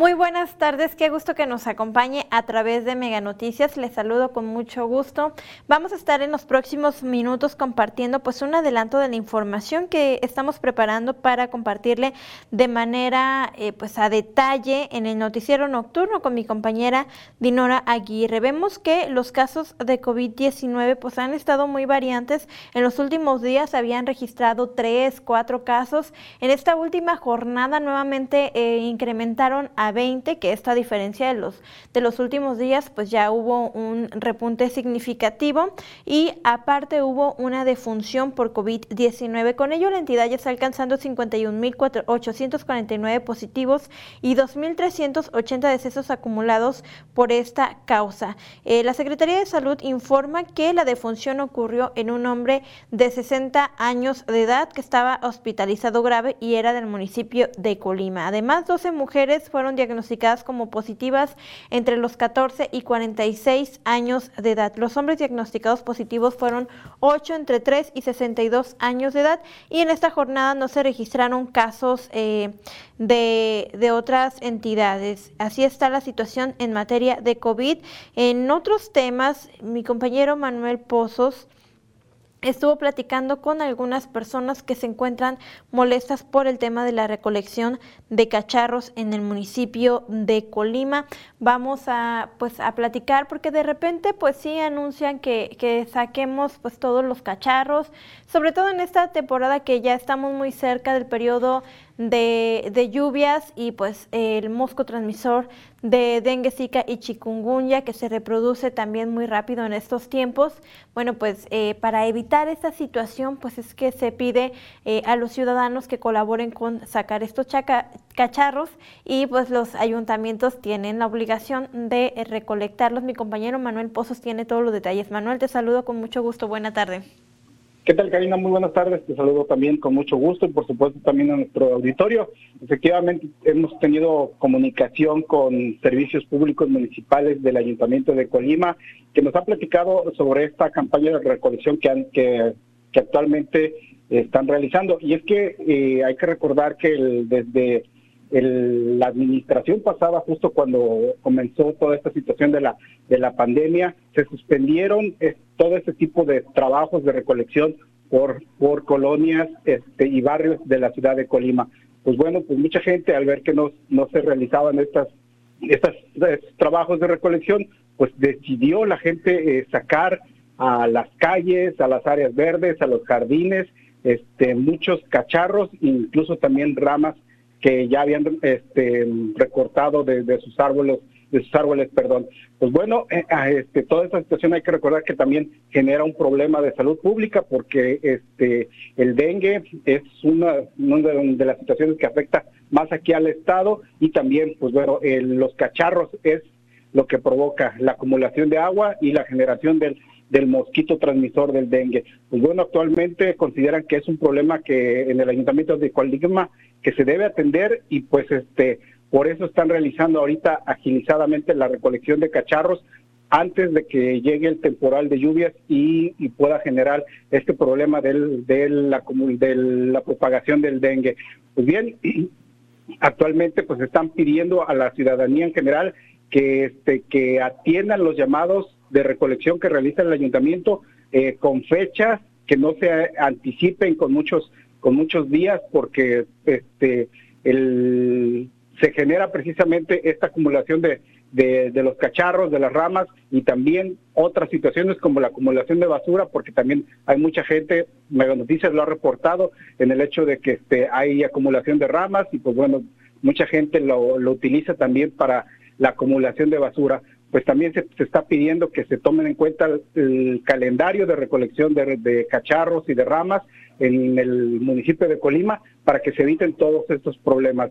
Muy buenas tardes, qué gusto que nos acompañe a través de Mega Noticias. Les saludo con mucho gusto. Vamos a estar en los próximos minutos compartiendo pues un adelanto de la información que estamos preparando para compartirle de manera eh, pues a detalle en el noticiero nocturno con mi compañera Dinora Aguirre. Vemos que los casos de COVID-19 pues han estado muy variantes. En los últimos días habían registrado tres, cuatro casos. En esta última jornada nuevamente eh, incrementaron a 20, que esta diferencia de los, de los últimos días, pues ya hubo un repunte significativo y aparte hubo una defunción por COVID-19. Con ello, la entidad ya está alcanzando 51.849 positivos y 2.380 decesos acumulados por esta causa. Eh, la Secretaría de Salud informa que la defunción ocurrió en un hombre de 60 años de edad que estaba hospitalizado grave y era del municipio de Colima. Además, 12 mujeres fueron diagnosticadas como positivas entre los 14 y 46 años de edad. Los hombres diagnosticados positivos fueron 8 entre 3 y 62 años de edad y en esta jornada no se registraron casos eh, de, de otras entidades. Así está la situación en materia de COVID. En otros temas, mi compañero Manuel Pozos estuvo platicando con algunas personas que se encuentran molestas por el tema de la recolección de cacharros en el municipio de Colima. Vamos a pues a platicar porque de repente pues sí anuncian que, que saquemos pues todos los cacharros, sobre todo en esta temporada que ya estamos muy cerca del periodo de, de, lluvias y pues el mosco transmisor de dengue, zika y chikungunya que se reproduce también muy rápido en estos tiempos. Bueno, pues eh, para evitar esta situación, pues es que se pide eh, a los ciudadanos que colaboren con sacar estos cacharros y pues los ayuntamientos tienen la obligación de recolectarlos. Mi compañero Manuel Pozos tiene todos los detalles. Manuel, te saludo con mucho gusto. Buena tarde. ¿Qué tal, Karina? Muy buenas tardes. Te saludo también con mucho gusto y, por supuesto, también a nuestro auditorio. Efectivamente, hemos tenido comunicación con servicios públicos municipales del Ayuntamiento de Colima, que nos ha platicado sobre esta campaña de recolección que, han, actualmente están realizando. Y es que eh, hay que recordar que desde la administración pasada, justo cuando comenzó toda esta situación de la, de la pandemia, se suspendieron todo este tipo de trabajos de recolección por, por colonias este, y barrios de la ciudad de Colima. Pues bueno, pues mucha gente al ver que no, no se realizaban estas, estas, estos trabajos de recolección, pues decidió la gente eh, sacar a las calles, a las áreas verdes, a los jardines, este, muchos cacharros, incluso también ramas que ya habían este, recortado de, sus árboles de sus árboles, perdón. Pues bueno, eh, este, toda esta situación hay que recordar que también genera un problema de salud pública porque este, el dengue es una, de, las situaciones que afecta más aquí al Estado y también, pues bueno, los cacharros es lo que provoca la acumulación de agua y la generación del, del mosquito transmisor del dengue. Pues bueno, actualmente consideran que es un problema que en el ayuntamiento de Colima que se debe atender y pues este por eso están realizando ahorita agilizadamente la recolección de cacharros antes de que llegue el temporal de lluvias y, pueda generar este problema del, de, la, de la propagación del dengue. Pues bien, actualmente pues están pidiendo a la ciudadanía en general que, este, que atiendan los llamados de recolección que realiza el ayuntamiento eh, con fechas que no se anticipen con muchos con muchos días porque este el, se genera precisamente esta acumulación de, de, los cacharros, de las ramas y también otras situaciones como la acumulación de basura, porque también hay mucha gente, Mega Noticias lo ha reportado, en el hecho de que este, hay acumulación de ramas y pues bueno, mucha gente lo, lo utiliza también para la acumulación de basura pues también se, está pidiendo que se tomen en cuenta el, calendario de recolección de, cacharros y de ramas en el municipio de Colima para que se eviten todos estos problemas.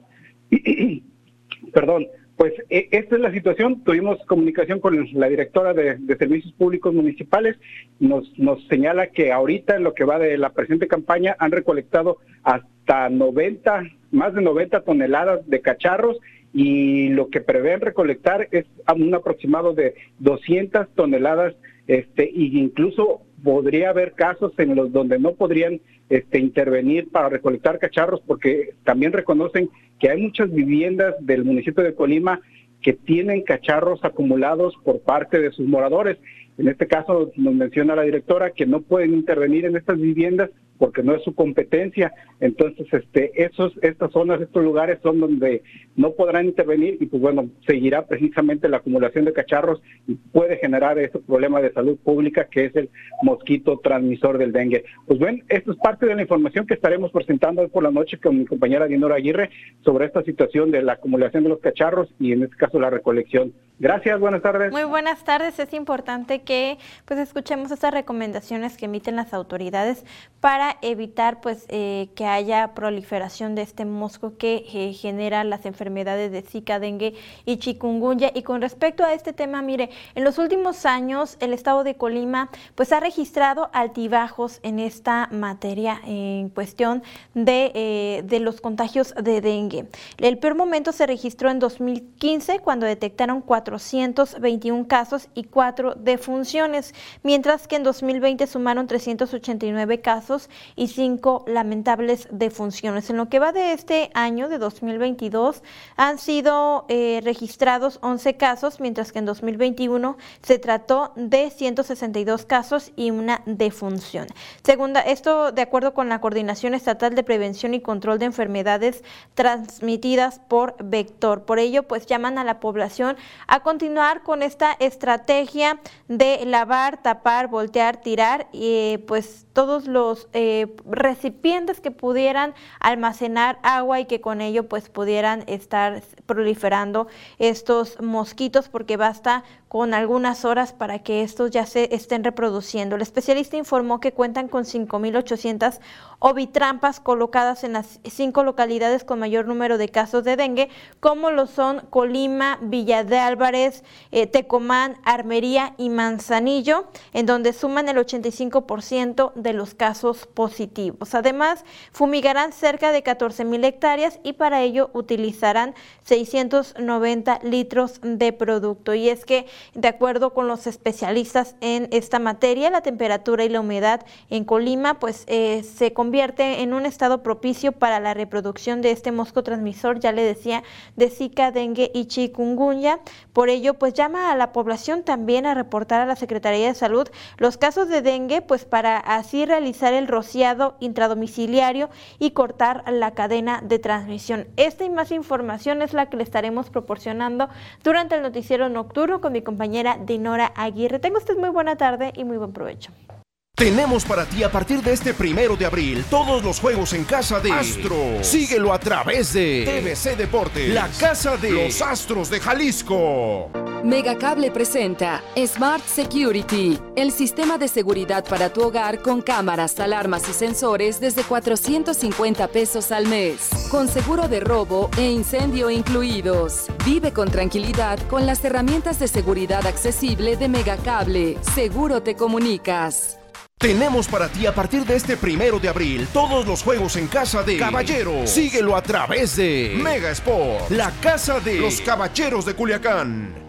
Perdón, pues e, esta es la situación. Tuvimos comunicación con la directora de, Servicios Públicos Municipales. Nos, nos señala que ahorita en lo que va de la presente campaña han recolectado hasta 90, más de 90 toneladas de cacharros y lo que prevén recolectar es un aproximado de 200 toneladas este, y incluso podría haber casos en los donde no podrían este, intervenir para recolectar cacharros porque también reconocen que hay muchas viviendas del municipio de Colima que tienen cacharros acumulados por parte de sus moradores. En este caso nos menciona la directora que no pueden intervenir en estas viviendas porque no es su competencia. Entonces, este, esos, estas zonas, estos lugares son donde no podrán intervenir y pues bueno, seguirá precisamente la acumulación de cacharros y puede generar ese problema de salud pública que es el mosquito transmisor del dengue. Pues bueno, esto es parte de la información que estaremos presentando hoy por la noche con mi compañera Dinora Aguirre sobre esta situación de la acumulación de los cacharros y en este caso la recolección. Gracias, buenas tardes. Muy buenas tardes. Es importante que pues escuchemos estas recomendaciones que emiten las autoridades para evitar pues eh, que haya proliferación de este mosco que eh, genera las enfermedades de Zika, dengue y chikungunya. Y con respecto a este tema, mire, en los últimos años el estado de Colima pues ha registrado altibajos en esta materia en cuestión de, eh, de los contagios de dengue. El peor momento se registró en 2015 cuando detectaron 421 casos y 4 defunciones, mientras que en 2020 sumaron 389 casos y cinco lamentables defunciones. En lo que va de este año, de 2022, han sido eh, registrados 11 casos, mientras que en 2021 se trató de 162 casos y una defunción. Segunda, esto de acuerdo con la Coordinación Estatal de Prevención y Control de Enfermedades transmitidas por vector. Por ello, pues llaman a la población a continuar con esta estrategia de lavar, tapar, voltear, tirar, y eh, pues todos los eh, recipientes que pudieran almacenar agua y que con ello pues pudieran estar proliferando estos mosquitos porque basta con algunas horas para que estos ya se estén reproduciendo. El especialista informó que cuentan con 5.800 ovitrampas colocadas en las cinco localidades con mayor número de casos de dengue, como lo son Colima, Villa de Álvarez, eh, Tecomán, Armería y Manzanillo, en donde suman el 85% de los casos positivos. Además, fumigarán cerca de 14.000 hectáreas y para ello utilizarán 690 litros de producto. Y es que de acuerdo con los especialistas en esta materia, la temperatura y la humedad en Colima pues eh, se convierte en un estado propicio para la reproducción de este mosco transmisor, ya le decía, de Zika, dengue y chikungunya. Por ello, pues llama a la población también a reportar a la Secretaría de Salud los casos de dengue, pues para así realizar el rociado intradomiciliario y cortar la cadena de transmisión. Esta y más información es la que le estaremos proporcionando durante el noticiero nocturno con mi compañera Dinora Aguirre. Tengo usted muy buena tarde y muy buen provecho. Tenemos para ti a partir de este primero de abril todos los juegos en casa de Astro. Síguelo a través de TVC Deportes, la casa de los Astros de Jalisco. Megacable presenta Smart Security, el sistema de seguridad para tu hogar con cámaras, alarmas y sensores desde 450 pesos al mes, con seguro de robo e incendio incluidos. Vive con tranquilidad con las herramientas de seguridad accesible de Megacable. Seguro te comunicas. Tenemos para ti a partir de este primero de abril todos los juegos en casa de Caballeros. Síguelo a través de Mega Sport, la casa de los Caballeros de Culiacán.